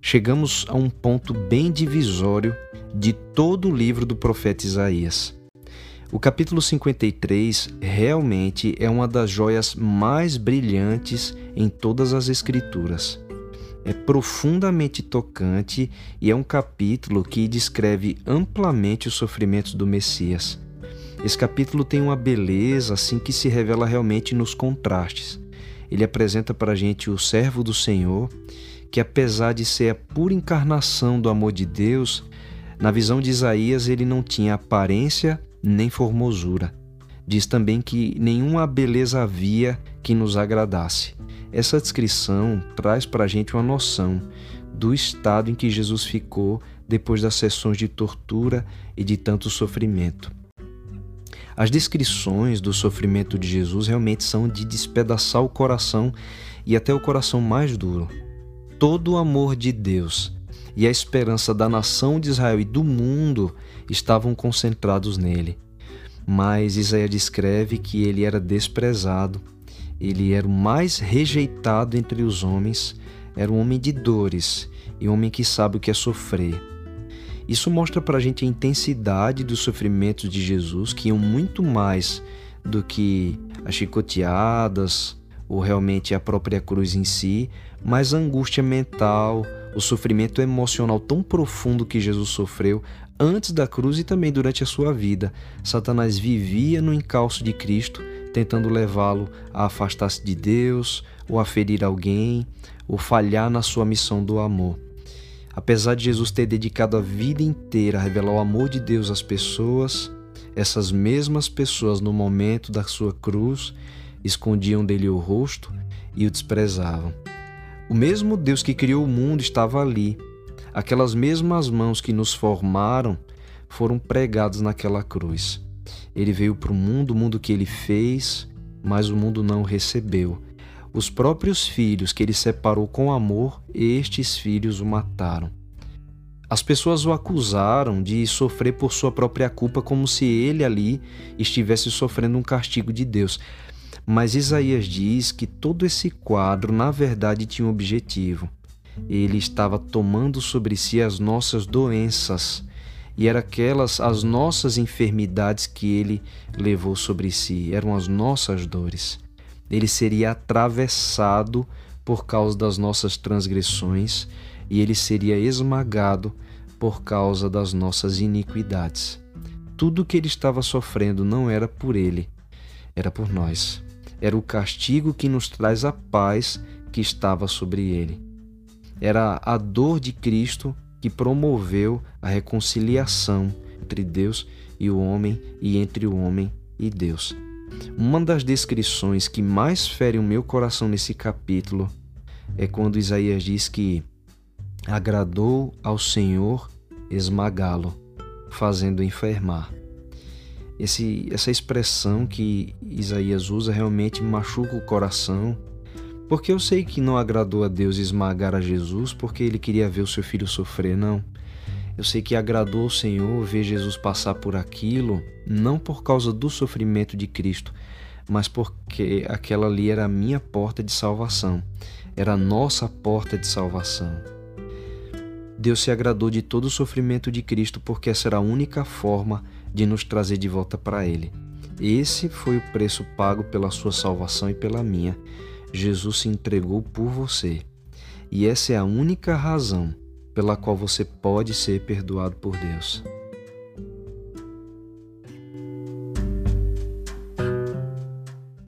chegamos a um ponto bem divisório de todo o livro do profeta Isaías. O capítulo 53 realmente é uma das joias mais brilhantes em todas as Escrituras. É profundamente tocante e é um capítulo que descreve amplamente os sofrimentos do Messias. Esse capítulo tem uma beleza assim que se revela realmente nos contrastes. Ele apresenta para a gente o servo do Senhor que, apesar de ser a pura encarnação do amor de Deus, na visão de Isaías ele não tinha aparência nem formosura. Diz também que nenhuma beleza havia que nos agradasse. Essa descrição traz para a gente uma noção do estado em que Jesus ficou depois das sessões de tortura e de tanto sofrimento. As descrições do sofrimento de Jesus realmente são de despedaçar o coração e até o coração mais duro todo o amor de Deus e a esperança da nação de Israel e do mundo estavam concentrados nele. Mas Isaías descreve que ele era desprezado, ele era o mais rejeitado entre os homens, era um homem de dores e um homem que sabe o que é sofrer. Isso mostra para a gente a intensidade dos sofrimentos de Jesus, que iam muito mais do que as chicoteadas, ou realmente a própria cruz em si, mas a angústia mental, o sofrimento emocional tão profundo que Jesus sofreu antes da cruz e também durante a sua vida. Satanás vivia no encalço de Cristo, tentando levá-lo a afastar-se de Deus, ou a ferir alguém, ou falhar na sua missão do amor. Apesar de Jesus ter dedicado a vida inteira a revelar o amor de Deus às pessoas, essas mesmas pessoas, no momento da sua cruz, escondiam dele o rosto e o desprezavam. O mesmo Deus que criou o mundo estava ali. Aquelas mesmas mãos que nos formaram foram pregadas naquela cruz. Ele veio para o mundo, o mundo que ele fez, mas o mundo não recebeu. Os próprios filhos que ele separou com amor, estes filhos o mataram. As pessoas o acusaram de sofrer por sua própria culpa, como se ele ali estivesse sofrendo um castigo de Deus. Mas Isaías diz que todo esse quadro, na verdade, tinha um objetivo. Ele estava tomando sobre si as nossas doenças e eram aquelas as nossas enfermidades que ele levou sobre si, eram as nossas dores. Ele seria atravessado por causa das nossas transgressões e ele seria esmagado por causa das nossas iniquidades. Tudo que ele estava sofrendo não era por ele, era por nós era o castigo que nos traz a paz que estava sobre ele. Era a dor de Cristo que promoveu a reconciliação entre Deus e o homem e entre o homem e Deus. Uma das descrições que mais fere o meu coração nesse capítulo é quando Isaías diz que agradou ao Senhor esmagá-lo, fazendo enfermar. Esse, essa expressão que Isaías usa realmente machuca o coração, porque eu sei que não agradou a Deus esmagar a Jesus porque ele queria ver o seu filho sofrer, não. Eu sei que agradou ao Senhor ver Jesus passar por aquilo, não por causa do sofrimento de Cristo, mas porque aquela ali era a minha porta de salvação, era a nossa porta de salvação. Deus se agradou de todo o sofrimento de Cristo porque essa era a única forma de nos trazer de volta para Ele. Esse foi o preço pago pela sua salvação e pela minha. Jesus se entregou por você. E essa é a única razão pela qual você pode ser perdoado por Deus.